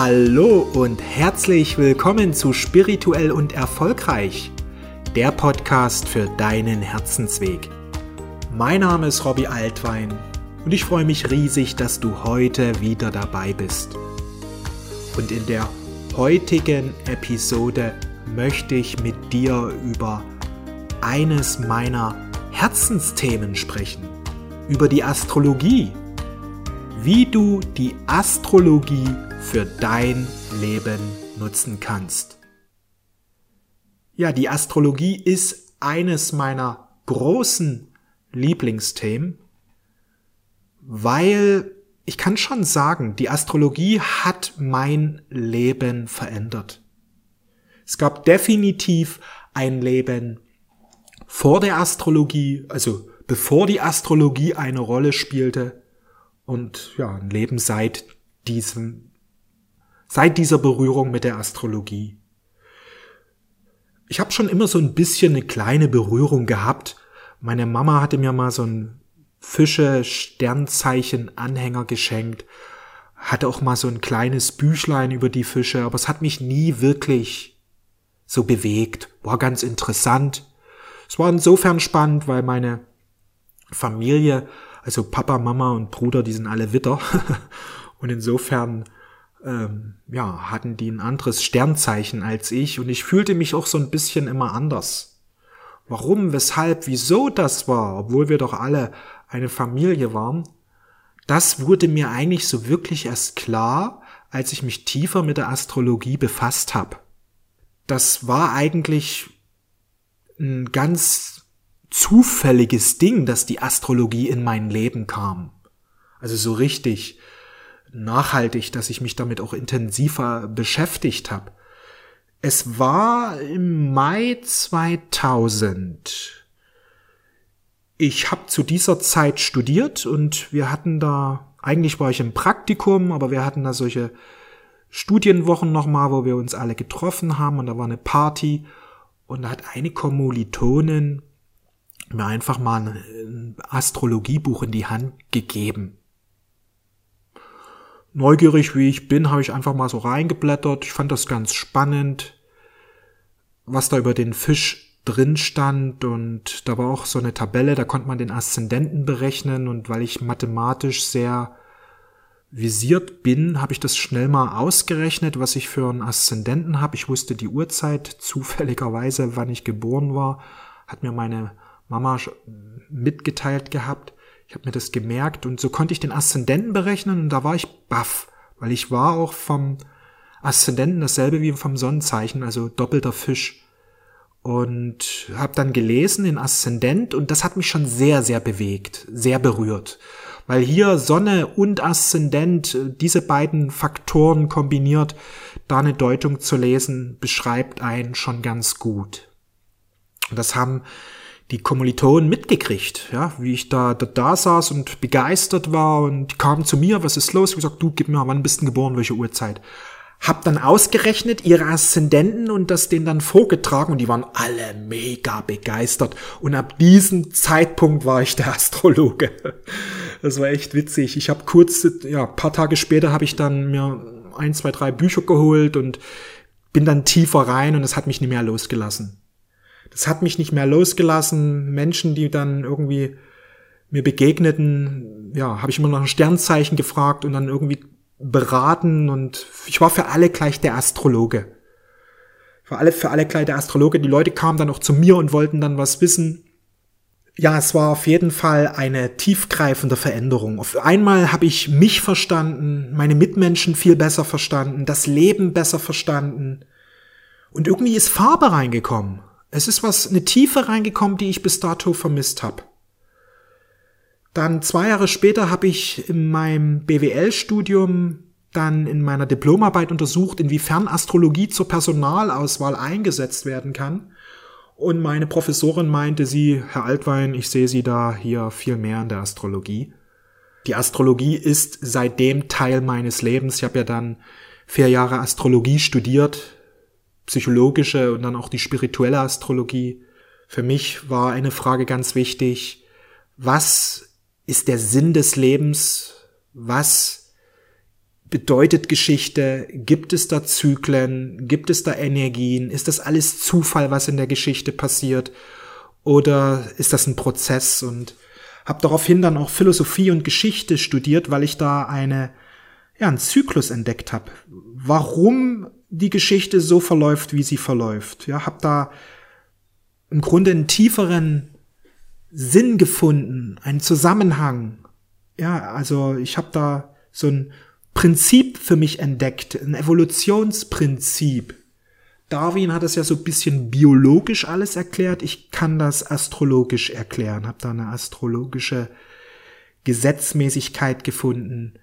Hallo und herzlich willkommen zu Spirituell und Erfolgreich, der Podcast für deinen Herzensweg. Mein Name ist Robbie Altwein und ich freue mich riesig, dass du heute wieder dabei bist. Und in der heutigen Episode möchte ich mit dir über eines meiner Herzensthemen sprechen, über die Astrologie, wie du die Astrologie für dein Leben nutzen kannst. Ja, die Astrologie ist eines meiner großen Lieblingsthemen, weil ich kann schon sagen, die Astrologie hat mein Leben verändert. Es gab definitiv ein Leben vor der Astrologie, also bevor die Astrologie eine Rolle spielte und ja, ein Leben seit diesem, seit dieser Berührung mit der Astrologie. Ich habe schon immer so ein bisschen eine kleine Berührung gehabt. Meine Mama hatte mir mal so ein Fische-Sternzeichen-Anhänger geschenkt, hatte auch mal so ein kleines Büchlein über die Fische, aber es hat mich nie wirklich so bewegt. War ganz interessant. Es war insofern spannend, weil meine Familie, also Papa, Mama und Bruder, die sind alle Witter. und insofern ähm, ja, hatten die ein anderes Sternzeichen als ich und ich fühlte mich auch so ein bisschen immer anders. Warum, weshalb, wieso das war, obwohl wir doch alle eine Familie waren, das wurde mir eigentlich so wirklich erst klar, als ich mich tiefer mit der Astrologie befasst habe. Das war eigentlich ein ganz zufälliges Ding, dass die Astrologie in mein Leben kam. Also so richtig nachhaltig, dass ich mich damit auch intensiver beschäftigt habe. Es war im Mai 2000. Ich habe zu dieser Zeit studiert und wir hatten da, eigentlich war ich im Praktikum, aber wir hatten da solche Studienwochen nochmal, wo wir uns alle getroffen haben und da war eine Party und da hat eine Kommilitonin mir einfach mal ein Astrologiebuch in die Hand gegeben. Neugierig wie ich bin, habe ich einfach mal so reingeblättert. Ich fand das ganz spannend, was da über den Fisch drin stand und da war auch so eine Tabelle, da konnte man den Aszendenten berechnen und weil ich mathematisch sehr visiert bin, habe ich das schnell mal ausgerechnet, was ich für einen Aszendenten habe. Ich wusste die Uhrzeit zufälligerweise, wann ich geboren war, hat mir meine Mama mitgeteilt gehabt. Ich habe mir das gemerkt und so konnte ich den Aszendenten berechnen und da war ich baff, weil ich war auch vom Aszendenten dasselbe wie vom Sonnenzeichen, also doppelter Fisch. Und habe dann gelesen den Aszendent und das hat mich schon sehr, sehr bewegt, sehr berührt weil hier Sonne und Aszendent, äh, diese beiden Faktoren kombiniert, da eine Deutung zu lesen, beschreibt einen schon ganz gut. Und das haben die Kommilitonen mitgekriegt, ja, wie ich da, da, da saß und begeistert war und die kamen zu mir, was ist los? Ich gesagt, du, gib mir, wann bist du geboren, welche Uhrzeit? Hab dann ausgerechnet ihre Aszendenten und das denen dann vorgetragen und die waren alle mega begeistert. Und ab diesem Zeitpunkt war ich der Astrologe. Das war echt witzig. Ich habe kurz, ja, paar Tage später habe ich dann mir ein, zwei, drei Bücher geholt und bin dann tiefer rein und es hat mich nicht mehr losgelassen. Das hat mich nicht mehr losgelassen. Menschen, die dann irgendwie mir begegneten, ja, habe ich immer nach einem Sternzeichen gefragt und dann irgendwie beraten und ich war für alle gleich der Astrologe. Für alle, für alle gleich der Astrologe. Die Leute kamen dann auch zu mir und wollten dann was wissen. Ja, es war auf jeden Fall eine tiefgreifende Veränderung. Auf einmal habe ich mich verstanden, meine Mitmenschen viel besser verstanden, das Leben besser verstanden. Und irgendwie ist Farbe reingekommen. Es ist was, eine Tiefe reingekommen, die ich bis dato vermisst habe. Dann zwei Jahre später habe ich in meinem BWL-Studium dann in meiner Diplomarbeit untersucht, inwiefern Astrologie zur Personalauswahl eingesetzt werden kann. Und meine Professorin meinte sie, Herr Altwein, ich sehe Sie da hier viel mehr in der Astrologie. Die Astrologie ist seitdem Teil meines Lebens. Ich habe ja dann vier Jahre Astrologie studiert, psychologische und dann auch die spirituelle Astrologie. Für mich war eine Frage ganz wichtig, was ist der Sinn des Lebens? Was bedeutet Geschichte? Gibt es da Zyklen? Gibt es da Energien? Ist das alles Zufall, was in der Geschichte passiert? Oder ist das ein Prozess? Und habe daraufhin dann auch Philosophie und Geschichte studiert, weil ich da eine ja einen Zyklus entdeckt habe. Warum die Geschichte so verläuft, wie sie verläuft. Ja, habe da im Grunde einen tieferen Sinn gefunden, einen Zusammenhang. Ja, also ich habe da so ein Prinzip für mich entdeckt, ein Evolutionsprinzip. Darwin hat es ja so ein bisschen biologisch alles erklärt. Ich kann das astrologisch erklären, habe da eine astrologische Gesetzmäßigkeit gefunden,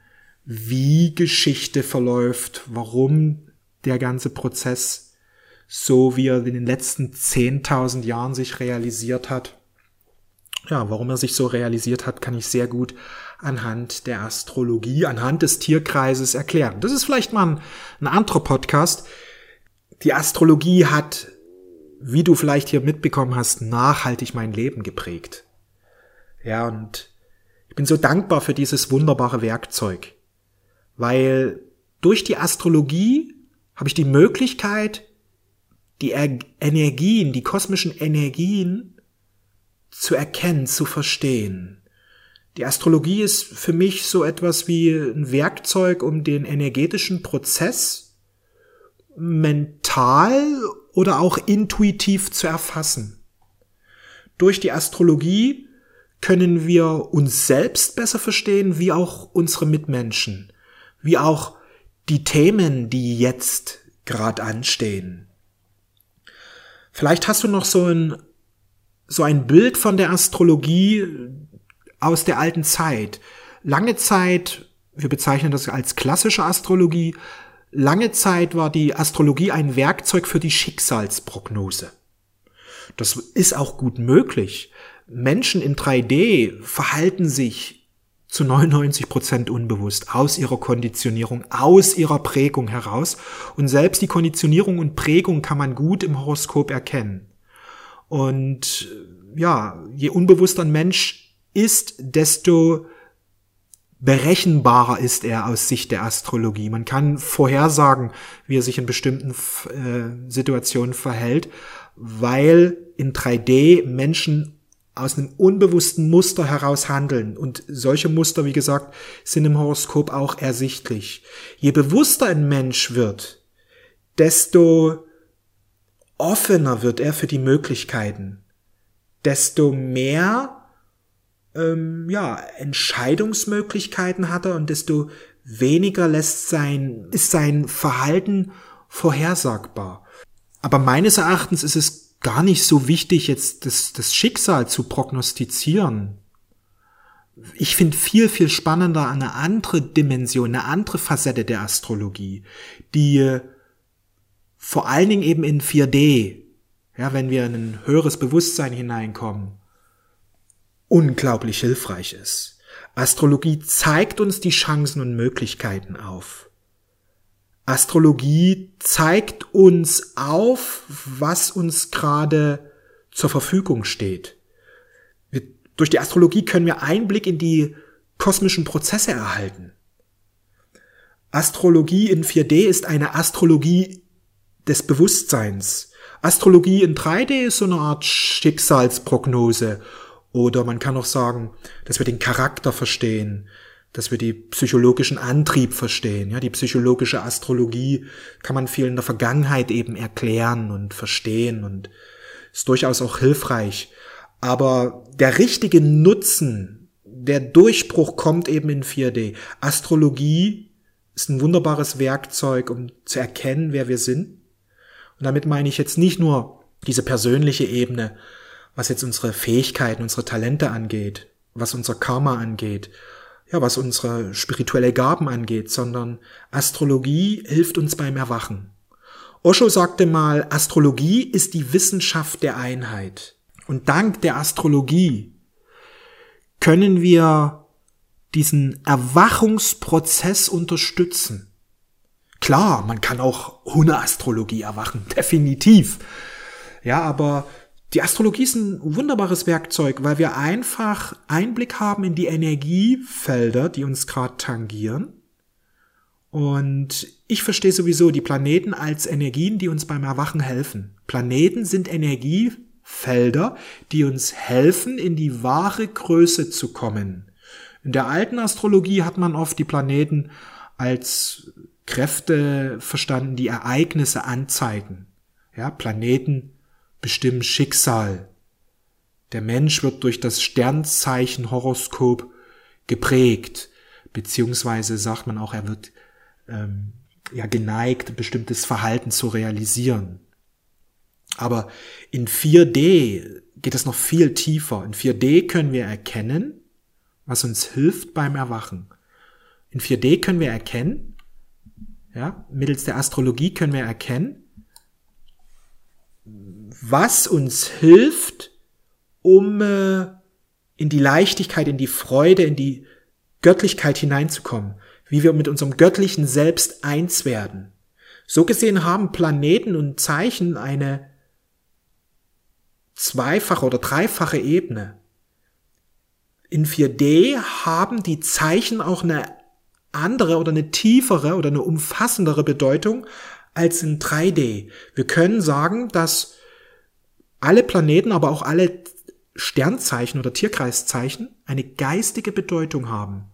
wie Geschichte verläuft, warum der ganze Prozess so wie er in den letzten 10.000 Jahren sich realisiert hat. Ja, warum er sich so realisiert hat, kann ich sehr gut anhand der Astrologie, anhand des Tierkreises erklären. Das ist vielleicht mal ein, ein anderer Podcast. Die Astrologie hat, wie du vielleicht hier mitbekommen hast, nachhaltig mein Leben geprägt. Ja, und ich bin so dankbar für dieses wunderbare Werkzeug, weil durch die Astrologie habe ich die Möglichkeit, die Energien, die kosmischen Energien zu erkennen, zu verstehen. Die Astrologie ist für mich so etwas wie ein Werkzeug, um den energetischen Prozess mental oder auch intuitiv zu erfassen. Durch die Astrologie können wir uns selbst besser verstehen, wie auch unsere Mitmenschen, wie auch die Themen, die jetzt gerade anstehen. Vielleicht hast du noch so ein, so ein Bild von der Astrologie aus der alten Zeit. Lange Zeit, wir bezeichnen das als klassische Astrologie, lange Zeit war die Astrologie ein Werkzeug für die Schicksalsprognose. Das ist auch gut möglich. Menschen in 3D verhalten sich zu 99 Prozent unbewusst aus ihrer Konditionierung, aus ihrer Prägung heraus. Und selbst die Konditionierung und Prägung kann man gut im Horoskop erkennen. Und ja, je unbewusster ein Mensch ist, desto berechenbarer ist er aus Sicht der Astrologie. Man kann vorhersagen, wie er sich in bestimmten äh, Situationen verhält, weil in 3D Menschen aus einem unbewussten Muster heraus handeln. Und solche Muster, wie gesagt, sind im Horoskop auch ersichtlich. Je bewusster ein Mensch wird, desto offener wird er für die Möglichkeiten, desto mehr ähm, ja, Entscheidungsmöglichkeiten hat er und desto weniger lässt sein, ist sein Verhalten vorhersagbar. Aber meines Erachtens ist es gar nicht so wichtig, jetzt das, das Schicksal zu prognostizieren. Ich finde viel, viel spannender eine andere Dimension, eine andere Facette der Astrologie, die vor allen Dingen eben in 4D, ja, wenn wir in ein höheres Bewusstsein hineinkommen, unglaublich hilfreich ist. Astrologie zeigt uns die Chancen und Möglichkeiten auf. Astrologie zeigt uns auf, was uns gerade zur Verfügung steht. Wir, durch die Astrologie können wir Einblick in die kosmischen Prozesse erhalten. Astrologie in 4D ist eine Astrologie des Bewusstseins. Astrologie in 3D ist so eine Art Schicksalsprognose oder man kann auch sagen, dass wir den Charakter verstehen, dass wir die psychologischen Antrieb verstehen. Ja, die psychologische Astrologie kann man viel in der Vergangenheit eben erklären und verstehen und ist durchaus auch hilfreich. Aber der richtige Nutzen, der Durchbruch kommt eben in 4D. Astrologie ist ein wunderbares Werkzeug, um zu erkennen, wer wir sind. Und damit meine ich jetzt nicht nur diese persönliche Ebene, was jetzt unsere Fähigkeiten, unsere Talente angeht, was unser Karma angeht, ja, was unsere spirituelle Gaben angeht, sondern Astrologie hilft uns beim Erwachen. Osho sagte mal, Astrologie ist die Wissenschaft der Einheit. Und dank der Astrologie können wir diesen Erwachungsprozess unterstützen. Klar, man kann auch ohne Astrologie erwachen, definitiv. Ja, aber die Astrologie ist ein wunderbares Werkzeug, weil wir einfach Einblick haben in die Energiefelder, die uns gerade tangieren Und ich verstehe sowieso die Planeten als Energien, die uns beim Erwachen helfen. Planeten sind Energiefelder, die uns helfen, in die wahre Größe zu kommen. In der alten Astrologie hat man oft die Planeten als Kräfte verstanden, die Ereignisse anzeigen. Ja, Planeten bestimmen Schicksal. Der Mensch wird durch das Sternzeichen Horoskop geprägt, beziehungsweise sagt man auch, er wird ähm, ja geneigt, bestimmtes Verhalten zu realisieren. Aber in 4D geht es noch viel tiefer. In 4D können wir erkennen, was uns hilft beim Erwachen. In 4D können wir erkennen, ja, mittels der Astrologie können wir erkennen, was uns hilft, um äh, in die Leichtigkeit, in die Freude, in die Göttlichkeit hineinzukommen, wie wir mit unserem göttlichen Selbst eins werden. So gesehen haben Planeten und Zeichen eine zweifache oder dreifache Ebene. In 4D haben die Zeichen auch eine andere oder eine tiefere oder eine umfassendere Bedeutung als in 3D. Wir können sagen, dass alle Planeten, aber auch alle Sternzeichen oder Tierkreiszeichen eine geistige Bedeutung haben.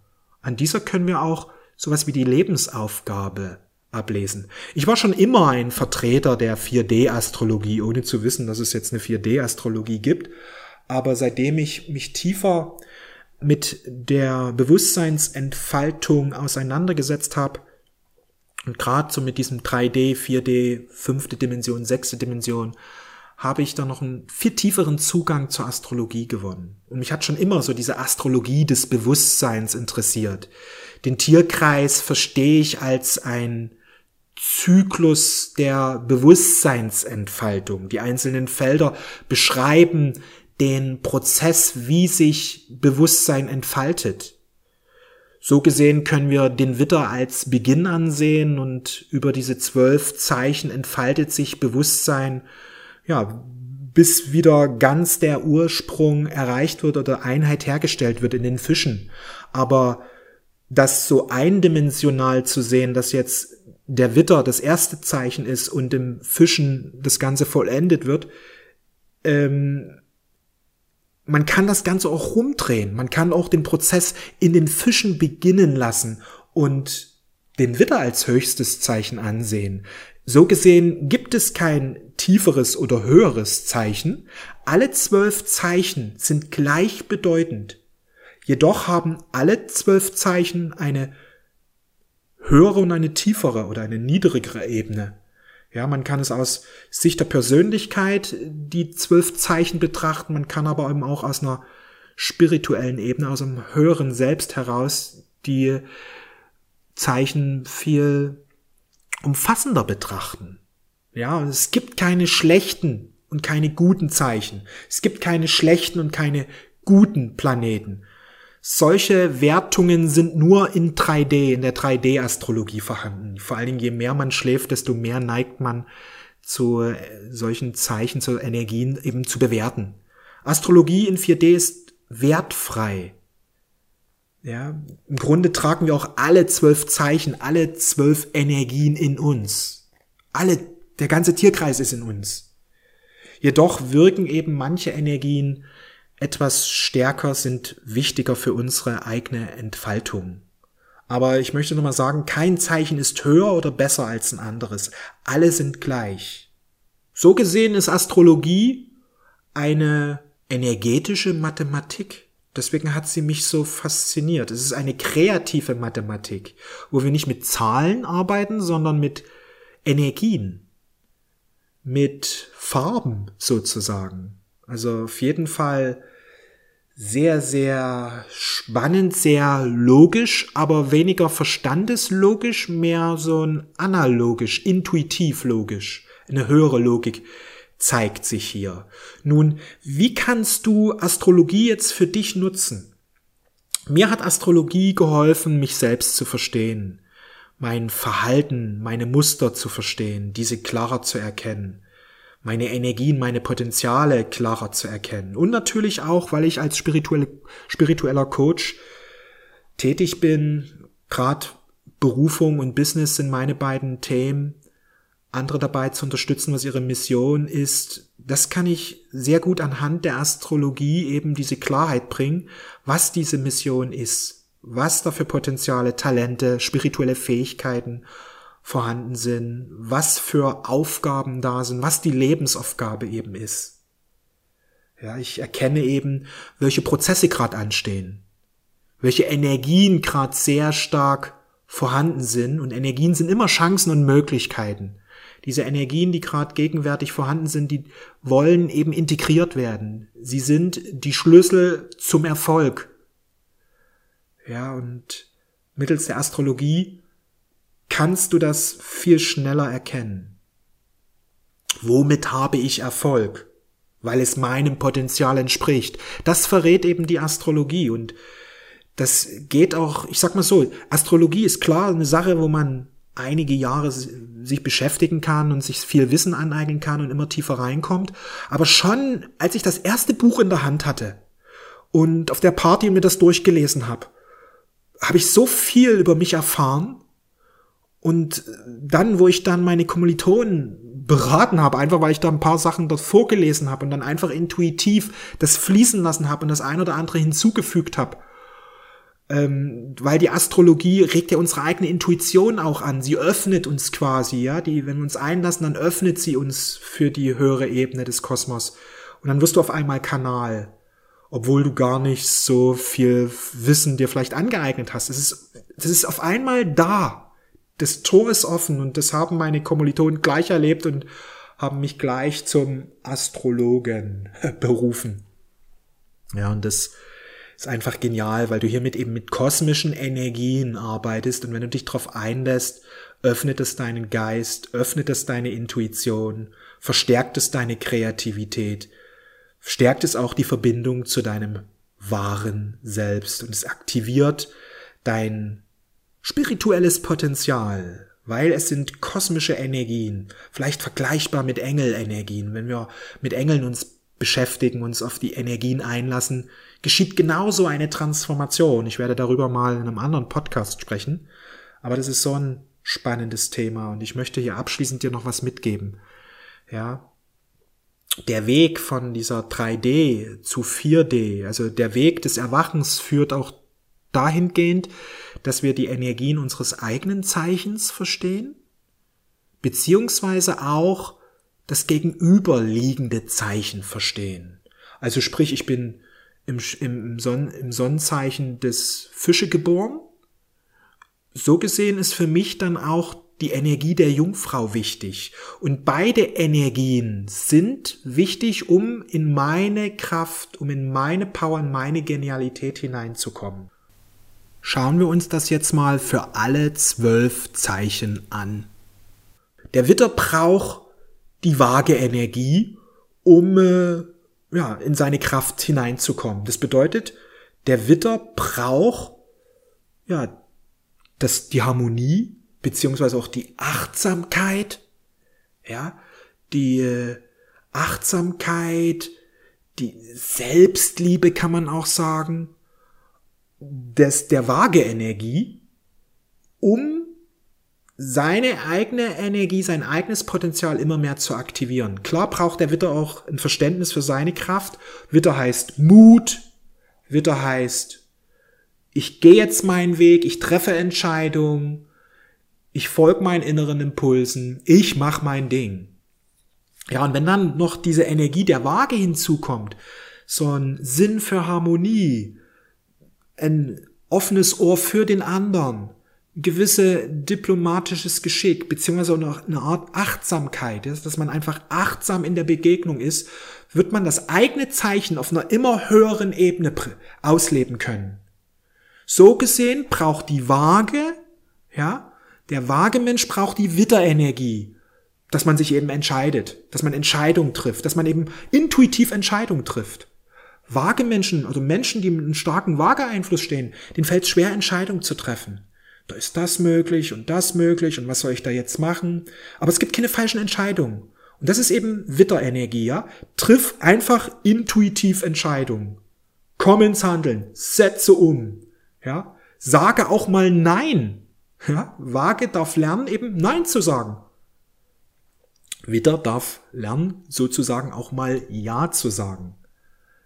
An dieser können wir auch sowas wie die Lebensaufgabe ablesen. Ich war schon immer ein Vertreter der 4D-Astrologie, ohne zu wissen, dass es jetzt eine 4D-Astrologie gibt. Aber seitdem ich mich tiefer mit der Bewusstseinsentfaltung auseinandergesetzt habe und gerade so mit diesem 3D, 4D, fünfte Dimension, sechste Dimension, habe ich da noch einen viel tieferen Zugang zur Astrologie gewonnen. Und mich hat schon immer so diese Astrologie des Bewusstseins interessiert. Den Tierkreis verstehe ich als ein Zyklus der Bewusstseinsentfaltung. Die einzelnen Felder beschreiben den Prozess, wie sich Bewusstsein entfaltet. So gesehen können wir den Witter als Beginn ansehen und über diese zwölf Zeichen entfaltet sich Bewusstsein, ja, bis wieder ganz der Ursprung erreicht wird oder Einheit hergestellt wird in den Fischen. Aber das so eindimensional zu sehen, dass jetzt der Witter das erste Zeichen ist und im Fischen das Ganze vollendet wird, ähm, man kann das Ganze auch rumdrehen. Man kann auch den Prozess in den Fischen beginnen lassen und den Witter als höchstes Zeichen ansehen. So gesehen gibt es kein tieferes oder höheres Zeichen. Alle zwölf Zeichen sind gleichbedeutend. Jedoch haben alle zwölf Zeichen eine höhere und eine tiefere oder eine niedrigere Ebene. Ja, man kann es aus Sicht der Persönlichkeit die zwölf Zeichen betrachten, man kann aber eben auch aus einer spirituellen Ebene, aus einem höheren Selbst heraus die Zeichen viel umfassender betrachten. Ja, es gibt keine schlechten und keine guten Zeichen. Es gibt keine schlechten und keine guten Planeten. Solche Wertungen sind nur in 3D, in der 3D-Astrologie vorhanden. Vor allen Dingen, je mehr man schläft, desto mehr neigt man zu äh, solchen Zeichen, zu Energien eben zu bewerten. Astrologie in 4D ist wertfrei. Ja, im Grunde tragen wir auch alle zwölf Zeichen, alle zwölf Energien in uns. Alle, der ganze Tierkreis ist in uns. Jedoch wirken eben manche Energien etwas stärker, sind wichtiger für unsere eigene Entfaltung. Aber ich möchte nochmal sagen, kein Zeichen ist höher oder besser als ein anderes. Alle sind gleich. So gesehen ist Astrologie eine energetische Mathematik. Deswegen hat sie mich so fasziniert. Es ist eine kreative Mathematik, wo wir nicht mit Zahlen arbeiten, sondern mit Energien, mit Farben sozusagen. Also auf jeden Fall sehr, sehr spannend, sehr logisch, aber weniger verstandeslogisch, mehr so ein analogisch, intuitiv logisch, eine höhere Logik zeigt sich hier. Nun, wie kannst du Astrologie jetzt für dich nutzen? Mir hat Astrologie geholfen, mich selbst zu verstehen, mein Verhalten, meine Muster zu verstehen, diese klarer zu erkennen meine Energien, meine Potenziale klarer zu erkennen. Und natürlich auch, weil ich als spirituelle, spiritueller Coach tätig bin, gerade Berufung und Business sind meine beiden Themen. Andere dabei zu unterstützen, was ihre Mission ist. Das kann ich sehr gut anhand der Astrologie eben diese Klarheit bringen, was diese Mission ist, was da für Potenziale, Talente, spirituelle Fähigkeiten vorhanden sind, was für Aufgaben da sind, was die Lebensaufgabe eben ist. Ja, ich erkenne eben, welche Prozesse gerade anstehen, welche Energien gerade sehr stark vorhanden sind und Energien sind immer Chancen und Möglichkeiten. Diese Energien, die gerade gegenwärtig vorhanden sind, die wollen eben integriert werden. Sie sind die Schlüssel zum Erfolg. Ja, und mittels der Astrologie kannst du das viel schneller erkennen. Womit habe ich Erfolg? Weil es meinem Potenzial entspricht. Das verrät eben die Astrologie und das geht auch, ich sag mal so, Astrologie ist klar eine Sache, wo man einige Jahre sich beschäftigen kann und sich viel Wissen aneignen kann und immer tiefer reinkommt. Aber schon, als ich das erste Buch in der Hand hatte und auf der Party mir das durchgelesen habe, habe ich so viel über mich erfahren. Und dann, wo ich dann meine Kommilitonen beraten habe, einfach weil ich da ein paar Sachen dort vorgelesen habe und dann einfach intuitiv das fließen lassen habe und das ein oder andere hinzugefügt habe, ähm, weil die Astrologie regt ja unsere eigene Intuition auch an. Sie öffnet uns quasi, ja, die, wenn wir uns einlassen, dann öffnet sie uns für die höhere Ebene des Kosmos. Und dann wirst du auf einmal Kanal, obwohl du gar nicht so viel Wissen dir vielleicht angeeignet hast. Es ist, das ist auf einmal da. Das Tor ist offen und das haben meine Kommilitonen gleich erlebt und haben mich gleich zum Astrologen berufen. Ja, und das, ist einfach genial, weil du hiermit eben mit kosmischen Energien arbeitest und wenn du dich darauf einlässt, öffnet es deinen Geist, öffnet es deine Intuition, verstärkt es deine Kreativität, stärkt es auch die Verbindung zu deinem wahren Selbst und es aktiviert dein spirituelles Potenzial, weil es sind kosmische Energien, vielleicht vergleichbar mit Engelenergien. Wenn wir mit Engeln uns beschäftigen, uns auf die Energien einlassen, geschieht genauso eine Transformation. Ich werde darüber mal in einem anderen Podcast sprechen, aber das ist so ein spannendes Thema und ich möchte hier abschließend dir noch was mitgeben. Ja, der Weg von dieser 3D zu 4D, also der Weg des Erwachens führt auch dahingehend, dass wir die Energien unseres eigenen Zeichens verstehen, beziehungsweise auch das gegenüberliegende Zeichen verstehen. Also sprich, ich bin im, im, Sonn, im Sonnenzeichen des Fische geboren. So gesehen ist für mich dann auch die Energie der Jungfrau wichtig. Und beide Energien sind wichtig, um in meine Kraft, um in meine Power, in meine Genialität hineinzukommen. Schauen wir uns das jetzt mal für alle zwölf Zeichen an. Der Witter braucht die vage Energie, um äh, ja, in seine Kraft hineinzukommen. Das bedeutet, der Witter braucht ja das, die Harmonie beziehungsweise auch die Achtsamkeit, ja, die äh, Achtsamkeit, die Selbstliebe kann man auch sagen, des, der vage Energie, um seine eigene Energie, sein eigenes Potenzial immer mehr zu aktivieren. Klar braucht der Witter auch ein Verständnis für seine Kraft. Witter heißt Mut. Witter heißt, ich gehe jetzt meinen Weg, ich treffe Entscheidungen, ich folge meinen inneren Impulsen, ich mache mein Ding. Ja, und wenn dann noch diese Energie der Waage hinzukommt, so ein Sinn für Harmonie, ein offenes Ohr für den anderen, gewisse diplomatisches Geschick, beziehungsweise auch eine Art Achtsamkeit, dass man einfach achtsam in der Begegnung ist, wird man das eigene Zeichen auf einer immer höheren Ebene ausleben können. So gesehen braucht die Waage, ja, der Waagemensch braucht die Witterenergie, dass man sich eben entscheidet, dass man Entscheidungen trifft, dass man eben intuitiv Entscheidungen trifft. Waagemenschen, also Menschen, die mit einem starken Waageeinfluss stehen, denen fällt es schwer, Entscheidungen zu treffen da ist das möglich und das möglich und was soll ich da jetzt machen? Aber es gibt keine falschen Entscheidungen. Und das ist eben Witterenergie, ja? Triff einfach intuitiv Entscheidungen. Komm ins Handeln, setze um, ja? Sage auch mal Nein. Ja, Waage darf lernen, eben Nein zu sagen. Widder darf lernen, sozusagen auch mal Ja zu sagen.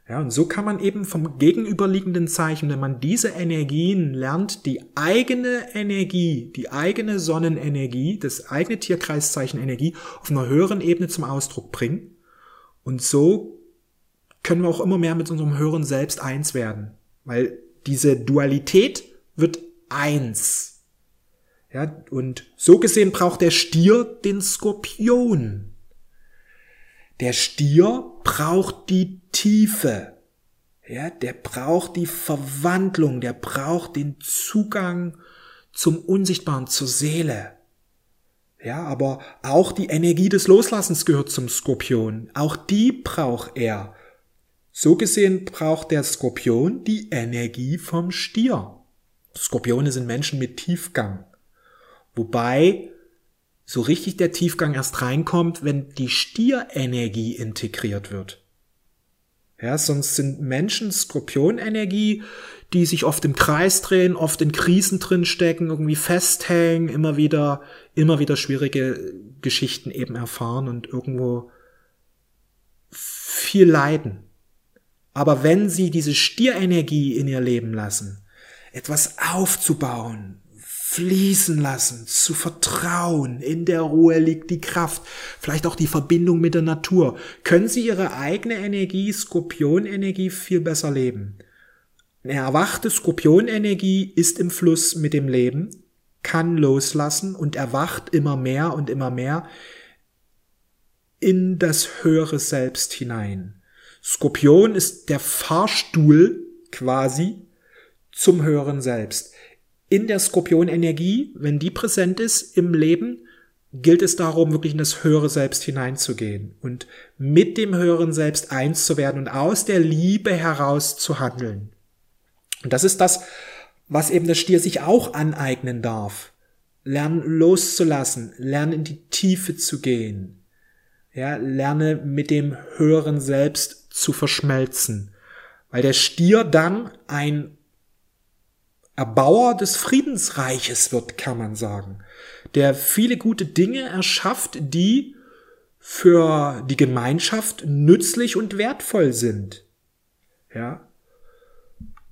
Ja, und so kann man eben vom gegenüberliegenden Zeichen, wenn man diese Energien lernt, die eigene Energie, die eigene Sonnenenergie, das eigene Tierkreiszeichen Energie auf einer höheren Ebene zum Ausdruck bringen. Und so können wir auch immer mehr mit unserem höheren Selbst eins werden. Weil diese Dualität wird eins. Ja, und so gesehen braucht der Stier den Skorpion. Der Stier braucht die Tiefe. Ja, der braucht die Verwandlung, der braucht den Zugang zum Unsichtbaren, zur Seele. Ja, aber auch die Energie des Loslassens gehört zum Skorpion. Auch die braucht er. So gesehen braucht der Skorpion die Energie vom Stier. Skorpione sind Menschen mit Tiefgang. Wobei so richtig der Tiefgang erst reinkommt, wenn die Stierenergie integriert wird. Ja, sonst sind Menschen Skorpionenergie, die sich oft im Kreis drehen, oft in Krisen drinstecken, irgendwie festhängen, immer wieder, immer wieder schwierige Geschichten eben erfahren und irgendwo viel leiden. Aber wenn sie diese Stierenergie in ihr Leben lassen, etwas aufzubauen, fließen lassen, zu vertrauen. In der Ruhe liegt die Kraft, vielleicht auch die Verbindung mit der Natur. Können Sie Ihre eigene Energie, Skorpionenergie, viel besser leben. Eine erwachte Skorpionenergie ist im Fluss mit dem Leben, kann loslassen und erwacht immer mehr und immer mehr in das höhere Selbst hinein. Skorpion ist der Fahrstuhl quasi zum höheren Selbst in der Skorpionenergie, wenn die präsent ist im Leben, gilt es darum, wirklich in das höhere Selbst hineinzugehen und mit dem höheren Selbst eins zu werden und aus der Liebe heraus zu handeln. Und das ist das, was eben der Stier sich auch aneignen darf. Lernen loszulassen, lernen in die Tiefe zu gehen. Ja, lerne mit dem höheren Selbst zu verschmelzen. Weil der Stier dann ein Erbauer des Friedensreiches wird, kann man sagen, der viele gute Dinge erschafft, die für die Gemeinschaft nützlich und wertvoll sind. Ja.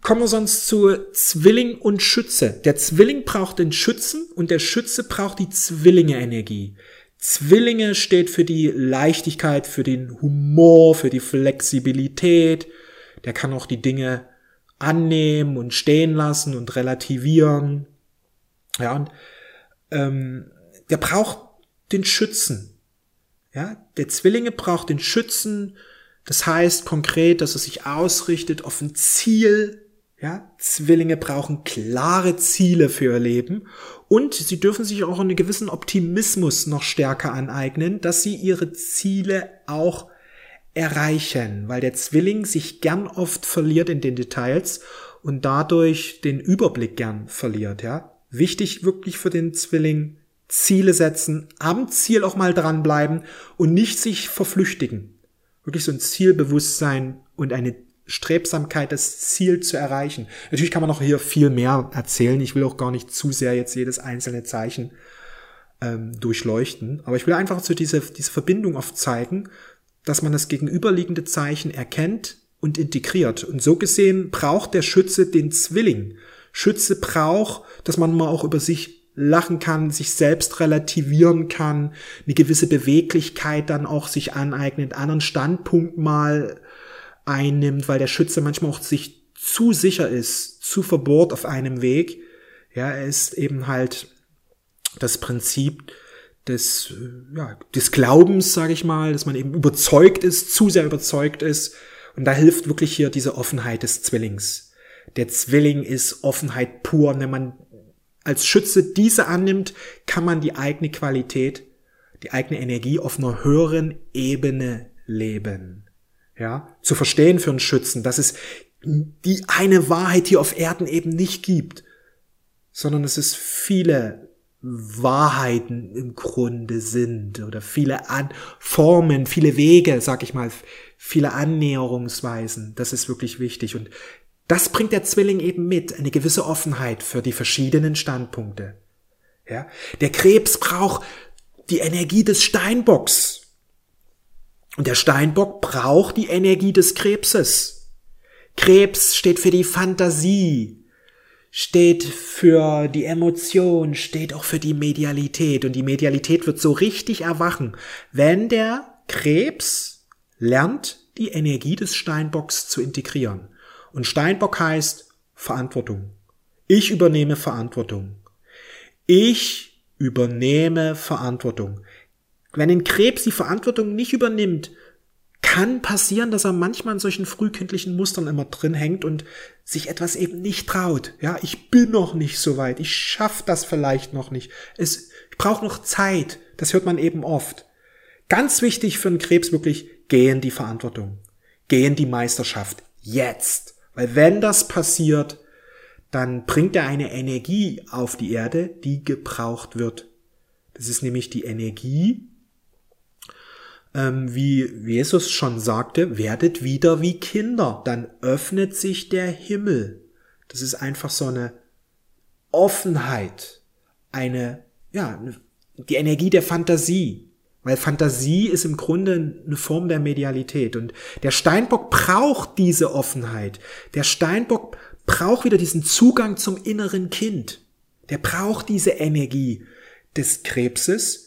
Kommen wir sonst zu Zwilling und Schütze. Der Zwilling braucht den Schützen und der Schütze braucht die Zwillinge-Energie. Zwillinge steht für die Leichtigkeit, für den Humor, für die Flexibilität. Der kann auch die Dinge annehmen und stehen lassen und relativieren. Ja, und ähm, der braucht den Schützen. Ja, der Zwillinge braucht den Schützen. Das heißt konkret, dass er sich ausrichtet auf ein Ziel. Ja, Zwillinge brauchen klare Ziele für ihr Leben und sie dürfen sich auch einen gewissen Optimismus noch stärker aneignen, dass sie ihre Ziele auch erreichen, weil der Zwilling sich gern oft verliert in den Details und dadurch den Überblick gern verliert, ja. Wichtig wirklich für den Zwilling Ziele setzen, am Ziel auch mal dranbleiben und nicht sich verflüchtigen. Wirklich so ein Zielbewusstsein und eine Strebsamkeit, das Ziel zu erreichen. Natürlich kann man noch hier viel mehr erzählen. Ich will auch gar nicht zu sehr jetzt jedes einzelne Zeichen ähm, durchleuchten. Aber ich will einfach so diese, diese Verbindung oft zeigen dass man das gegenüberliegende Zeichen erkennt und integriert. Und so gesehen braucht der Schütze den Zwilling. Schütze braucht, dass man mal auch über sich lachen kann, sich selbst relativieren kann, eine gewisse Beweglichkeit dann auch sich aneignet, anderen Standpunkt mal einnimmt, weil der Schütze manchmal auch sich zu sicher ist, zu verbohrt auf einem Weg. Ja, er ist eben halt das Prinzip, des, äh, ja, des Glaubens, sage ich mal, dass man eben überzeugt ist, zu sehr überzeugt ist. Und da hilft wirklich hier diese Offenheit des Zwillings. Der Zwilling ist Offenheit pur. Und wenn man als Schütze diese annimmt, kann man die eigene Qualität, die eigene Energie auf einer höheren Ebene leben. Ja, zu verstehen für einen Schützen, dass es die eine Wahrheit hier auf Erden eben nicht gibt, sondern es ist viele Wahrheiten im Grunde sind oder viele An Formen, viele Wege, sag ich mal, viele Annäherungsweisen. Das ist wirklich wichtig und das bringt der Zwilling eben mit, eine gewisse Offenheit für die verschiedenen Standpunkte. Ja? Der Krebs braucht die Energie des Steinbocks. Und der Steinbock braucht die Energie des Krebses. Krebs steht für die Fantasie, steht für die Emotion, steht auch für die Medialität. Und die Medialität wird so richtig erwachen, wenn der Krebs lernt, die Energie des Steinbocks zu integrieren. Und Steinbock heißt Verantwortung. Ich übernehme Verantwortung. Ich übernehme Verantwortung. Wenn ein Krebs die Verantwortung nicht übernimmt, kann passieren, dass er manchmal in solchen frühkindlichen Mustern immer drin hängt und sich etwas eben nicht traut. Ja, ich bin noch nicht so weit. Ich schaff das vielleicht noch nicht. Es braucht noch Zeit. Das hört man eben oft. Ganz wichtig für einen Krebs wirklich, gehen die Verantwortung. Gehen die Meisterschaft. Jetzt. Weil wenn das passiert, dann bringt er eine Energie auf die Erde, die gebraucht wird. Das ist nämlich die Energie, ähm, wie Jesus schon sagte, werdet wieder wie Kinder, dann öffnet sich der Himmel. Das ist einfach so eine Offenheit, eine, ja, die Energie der Fantasie. Weil Fantasie ist im Grunde eine Form der Medialität. Und der Steinbock braucht diese Offenheit. Der Steinbock braucht wieder diesen Zugang zum inneren Kind. Der braucht diese Energie des Krebses,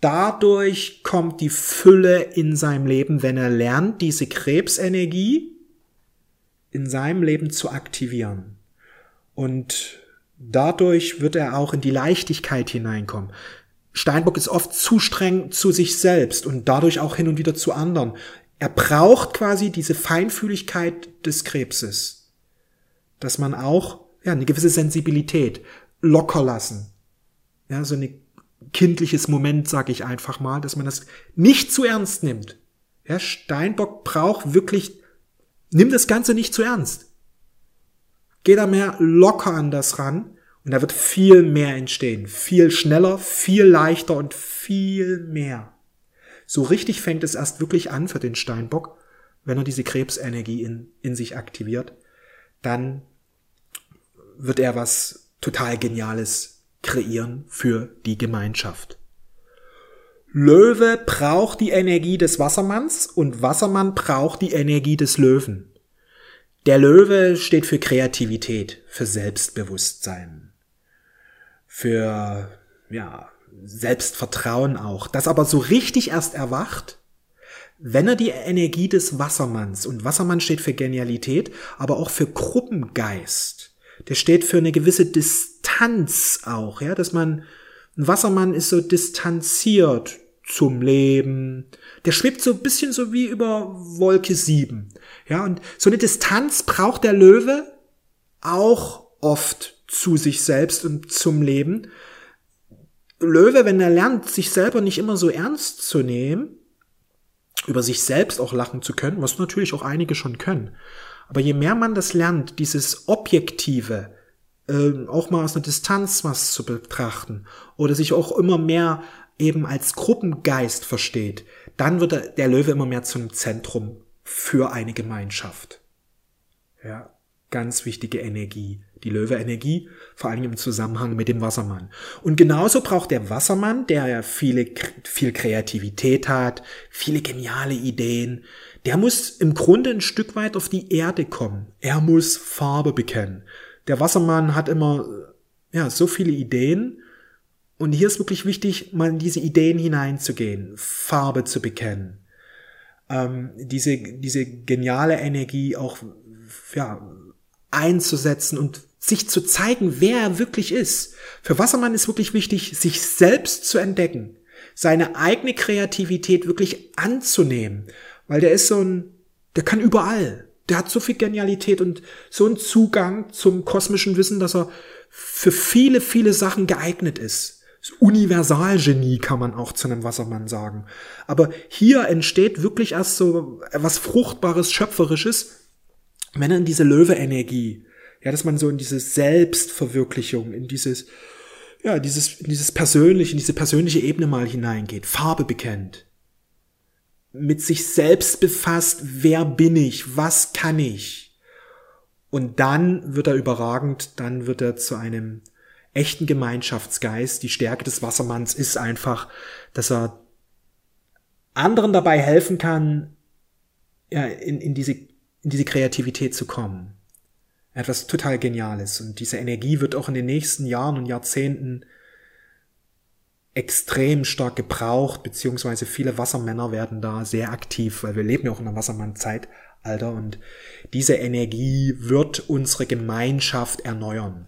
dadurch kommt die Fülle in seinem Leben, wenn er lernt, diese Krebsenergie in seinem Leben zu aktivieren. Und dadurch wird er auch in die Leichtigkeit hineinkommen. Steinbock ist oft zu streng zu sich selbst und dadurch auch hin und wieder zu anderen. Er braucht quasi diese Feinfühligkeit des Krebses, dass man auch ja eine gewisse Sensibilität locker lassen, ja so eine kindliches Moment, sage ich einfach mal, dass man das nicht zu ernst nimmt. Ja, Steinbock braucht wirklich, nimm das Ganze nicht zu ernst. Geh da mehr locker an das ran und da wird viel mehr entstehen. Viel schneller, viel leichter und viel mehr. So richtig fängt es erst wirklich an für den Steinbock, wenn er diese Krebsenergie in, in sich aktiviert. Dann wird er was total Geniales kreieren für die Gemeinschaft. Löwe braucht die Energie des Wassermanns und Wassermann braucht die Energie des Löwen. Der Löwe steht für Kreativität, für Selbstbewusstsein, für ja, Selbstvertrauen auch, das aber so richtig erst erwacht, wenn er die Energie des Wassermanns und Wassermann steht für Genialität, aber auch für Gruppengeist, der steht für eine gewisse Distanz auch, ja, dass man, ein Wassermann ist so distanziert zum Leben. Der schwebt so ein bisschen so wie über Wolke 7. Ja, und so eine Distanz braucht der Löwe auch oft zu sich selbst und zum Leben. Löwe, wenn er lernt, sich selber nicht immer so ernst zu nehmen, über sich selbst auch lachen zu können, was natürlich auch einige schon können, aber je mehr man das lernt, dieses Objektive, äh, auch mal aus einer Distanz was zu betrachten oder sich auch immer mehr eben als Gruppengeist versteht, dann wird der Löwe immer mehr zum Zentrum für eine Gemeinschaft. Ja, ganz wichtige Energie. Die Löwe-Energie, vor allem im Zusammenhang mit dem Wassermann. Und genauso braucht der Wassermann, der ja viele, viel Kreativität hat, viele geniale Ideen, der muss im Grunde ein Stück weit auf die Erde kommen. Er muss Farbe bekennen. Der Wassermann hat immer, ja, so viele Ideen. Und hier ist wirklich wichtig, mal in diese Ideen hineinzugehen, Farbe zu bekennen. Ähm, diese, diese geniale Energie auch, ja, einzusetzen und sich zu zeigen, wer er wirklich ist. Für Wassermann ist wirklich wichtig, sich selbst zu entdecken, seine eigene Kreativität wirklich anzunehmen weil der ist so ein, der kann überall. Der hat so viel Genialität und so einen Zugang zum kosmischen Wissen, dass er für viele, viele Sachen geeignet ist. Universalgenie kann man auch zu einem Wassermann sagen. Aber hier entsteht wirklich erst so was Fruchtbares, Schöpferisches, wenn er in diese Löwe-Energie, ja, dass man so in diese Selbstverwirklichung, in dieses, ja, dieses, in dieses persönliche, in diese persönliche Ebene mal hineingeht, Farbe bekennt mit sich selbst befasst, wer bin ich, was kann ich. Und dann wird er überragend, dann wird er zu einem echten Gemeinschaftsgeist. Die Stärke des Wassermanns ist einfach, dass er anderen dabei helfen kann, ja, in, in, diese, in diese Kreativität zu kommen. Etwas total Geniales. Und diese Energie wird auch in den nächsten Jahren und Jahrzehnten extrem stark gebraucht, beziehungsweise viele Wassermänner werden da sehr aktiv, weil wir leben ja auch in einer Wassermann-Zeitalter und diese Energie wird unsere Gemeinschaft erneuern.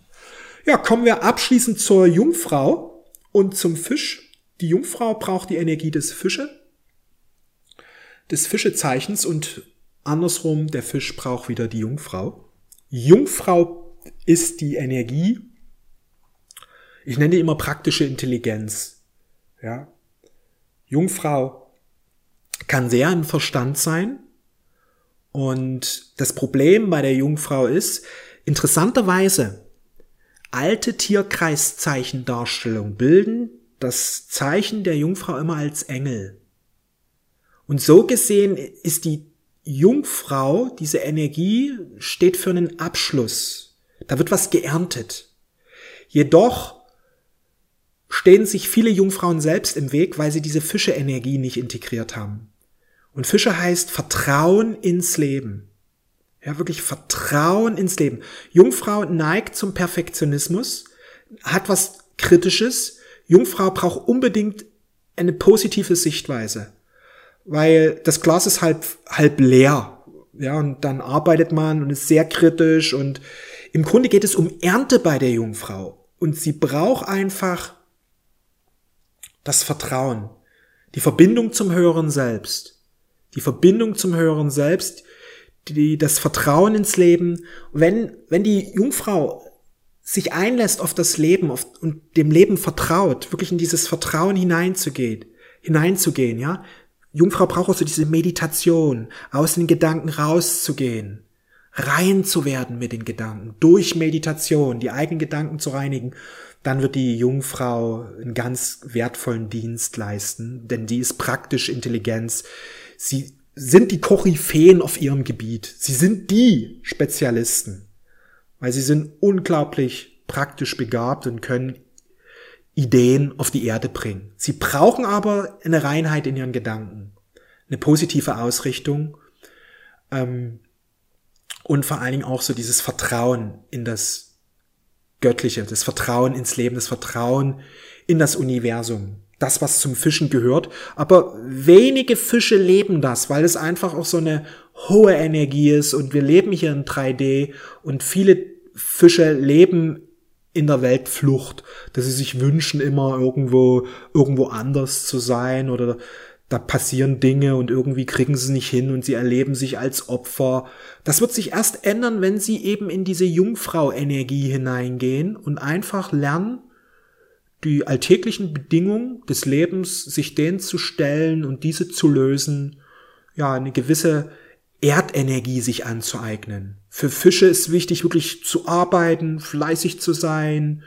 Ja, kommen wir abschließend zur Jungfrau und zum Fisch. Die Jungfrau braucht die Energie des Fische, des Fischezeichens und andersrum, der Fisch braucht wieder die Jungfrau. Jungfrau ist die Energie, ich nenne die immer praktische Intelligenz. Ja. Jungfrau kann sehr im Verstand sein. Und das Problem bei der Jungfrau ist, interessanterweise, alte Tierkreiszeichendarstellung bilden das Zeichen der Jungfrau immer als Engel. Und so gesehen ist die Jungfrau, diese Energie, steht für einen Abschluss. Da wird was geerntet. Jedoch stehen sich viele Jungfrauen selbst im Weg, weil sie diese Fische-Energie nicht integriert haben. Und Fische heißt Vertrauen ins Leben. Ja, wirklich Vertrauen ins Leben. Jungfrau neigt zum Perfektionismus, hat was Kritisches. Jungfrau braucht unbedingt eine positive Sichtweise, weil das Glas ist halb, halb leer. Ja, und dann arbeitet man und ist sehr kritisch und im Grunde geht es um Ernte bei der Jungfrau. Und sie braucht einfach das Vertrauen, die Verbindung zum höheren Selbst, die Verbindung zum höheren Selbst, die, das Vertrauen ins Leben. Wenn, wenn die Jungfrau sich einlässt auf das Leben auf, und dem Leben vertraut, wirklich in dieses Vertrauen hineinzugehen, hineinzugehen, ja. Jungfrau braucht auch so diese Meditation, aus den Gedanken rauszugehen, rein zu werden mit den Gedanken, durch Meditation, die eigenen Gedanken zu reinigen dann wird die Jungfrau einen ganz wertvollen Dienst leisten, denn die ist praktisch Intelligenz. Sie sind die Koryphäen auf ihrem Gebiet. Sie sind die Spezialisten, weil sie sind unglaublich praktisch begabt und können Ideen auf die Erde bringen. Sie brauchen aber eine Reinheit in ihren Gedanken, eine positive Ausrichtung ähm, und vor allen Dingen auch so dieses Vertrauen in das Göttliche, das Vertrauen ins Leben, das Vertrauen in das Universum. Das, was zum Fischen gehört. Aber wenige Fische leben das, weil es einfach auch so eine hohe Energie ist und wir leben hier in 3D und viele Fische leben in der Weltflucht, dass sie sich wünschen, immer irgendwo, irgendwo anders zu sein oder da passieren Dinge und irgendwie kriegen sie es nicht hin und sie erleben sich als Opfer. Das wird sich erst ändern, wenn sie eben in diese Jungfrau-Energie hineingehen und einfach lernen, die alltäglichen Bedingungen des Lebens, sich denen zu stellen und diese zu lösen, ja, eine gewisse Erdenergie sich anzueignen. Für Fische ist wichtig, wirklich zu arbeiten, fleißig zu sein,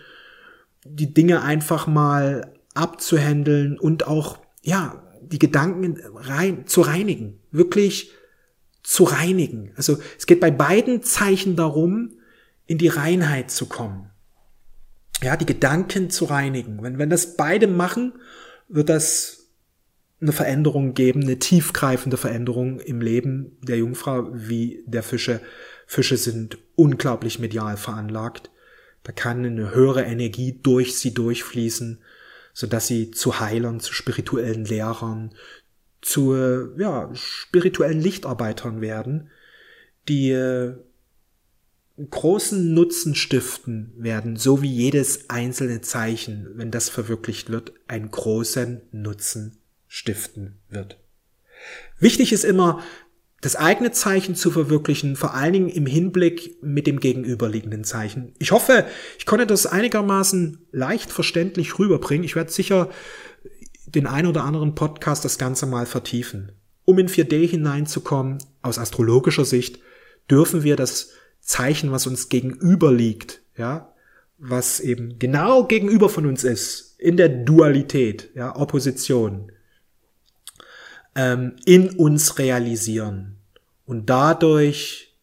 die Dinge einfach mal abzuhändeln und auch, ja, die Gedanken rein, zu reinigen, wirklich zu reinigen. Also es geht bei beiden Zeichen darum, in die Reinheit zu kommen. Ja, die Gedanken zu reinigen. Wenn, wenn das beide machen, wird das eine Veränderung geben, eine tiefgreifende Veränderung im Leben der Jungfrau wie der Fische. Fische sind unglaublich medial veranlagt. Da kann eine höhere Energie durch sie durchfließen so dass sie zu Heilern, zu spirituellen Lehrern, zu ja, spirituellen Lichtarbeitern werden, die äh, großen Nutzen stiften werden, so wie jedes einzelne Zeichen, wenn das verwirklicht wird, einen großen Nutzen stiften wird. Wichtig ist immer, das eigene Zeichen zu verwirklichen, vor allen Dingen im Hinblick mit dem gegenüberliegenden Zeichen. Ich hoffe, ich konnte das einigermaßen leicht verständlich rüberbringen. Ich werde sicher den ein oder anderen Podcast das Ganze mal vertiefen. Um in 4D hineinzukommen, aus astrologischer Sicht, dürfen wir das Zeichen, was uns gegenüber liegt, ja, was eben genau gegenüber von uns ist, in der Dualität, ja, Opposition, ähm, in uns realisieren. Und dadurch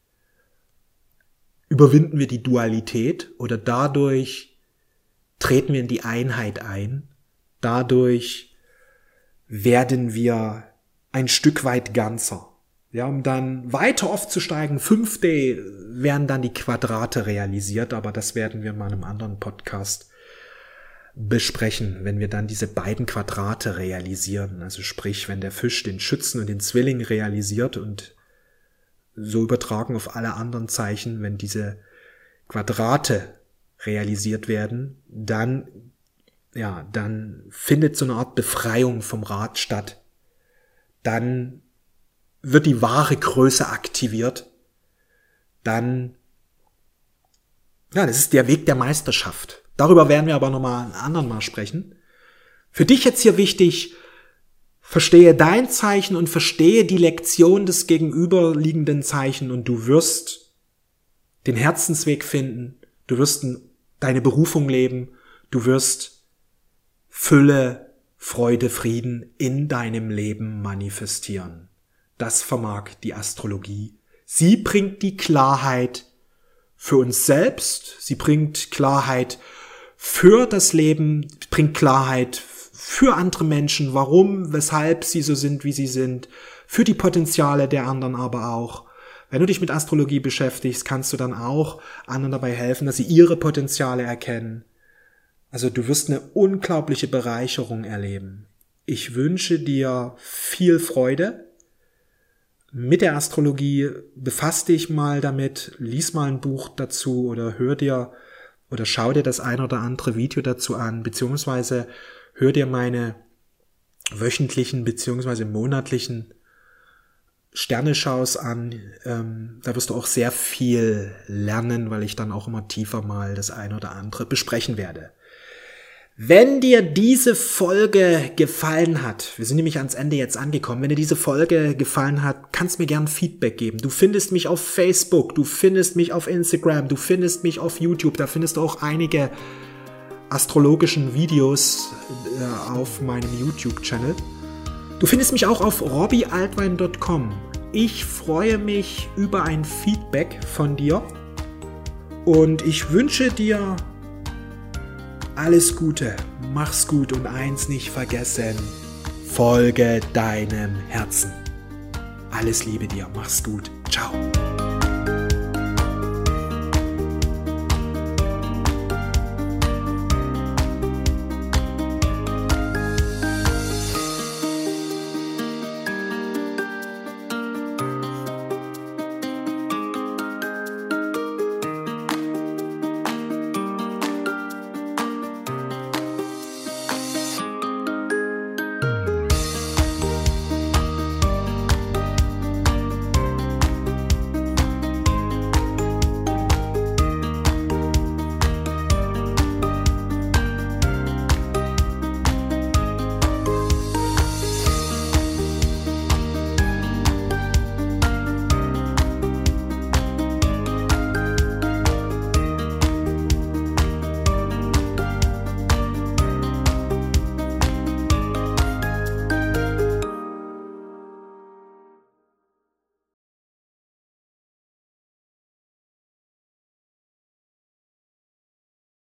überwinden wir die Dualität oder dadurch treten wir in die Einheit ein. Dadurch werden wir ein Stück weit ganzer. Ja, um dann weiter aufzusteigen, 5D werden dann die Quadrate realisiert, aber das werden wir in einem anderen Podcast besprechen, wenn wir dann diese beiden Quadrate realisieren. Also sprich, wenn der Fisch den Schützen und den Zwilling realisiert und so übertragen auf alle anderen Zeichen, wenn diese Quadrate realisiert werden, dann, ja, dann findet so eine Art Befreiung vom Rad statt. Dann wird die wahre Größe aktiviert. Dann, ja, das ist der Weg der Meisterschaft. Darüber werden wir aber nochmal ein anderen Mal sprechen. Für dich jetzt hier wichtig, verstehe dein Zeichen und verstehe die Lektion des gegenüberliegenden Zeichen und du wirst den Herzensweg finden, du wirst deine Berufung leben, du wirst Fülle, Freude, Frieden in deinem Leben manifestieren. Das vermag die Astrologie. Sie bringt die Klarheit für uns selbst, sie bringt Klarheit für das Leben, bringt Klarheit für andere Menschen, warum, weshalb sie so sind, wie sie sind, für die Potenziale der anderen aber auch. Wenn du dich mit Astrologie beschäftigst, kannst du dann auch anderen dabei helfen, dass sie ihre Potenziale erkennen. Also du wirst eine unglaubliche Bereicherung erleben. Ich wünsche dir viel Freude mit der Astrologie. Befass dich mal damit, lies mal ein Buch dazu oder hör dir oder schau dir das ein oder andere Video dazu an, beziehungsweise hör dir meine wöchentlichen beziehungsweise monatlichen Sterneschaus an. Ähm, da wirst du auch sehr viel lernen, weil ich dann auch immer tiefer mal das ein oder andere besprechen werde. Wenn dir diese Folge gefallen hat, wir sind nämlich ans Ende jetzt angekommen, wenn dir diese Folge gefallen hat, kannst mir gern Feedback geben. Du findest mich auf Facebook, du findest mich auf Instagram, du findest mich auf YouTube, da findest du auch einige astrologischen Videos äh, auf meinem YouTube-Channel. Du findest mich auch auf robbyaltwein.com. Ich freue mich über ein Feedback von dir und ich wünsche dir alles Gute, mach's gut und eins nicht vergessen, folge deinem Herzen. Alles Liebe dir, mach's gut, ciao.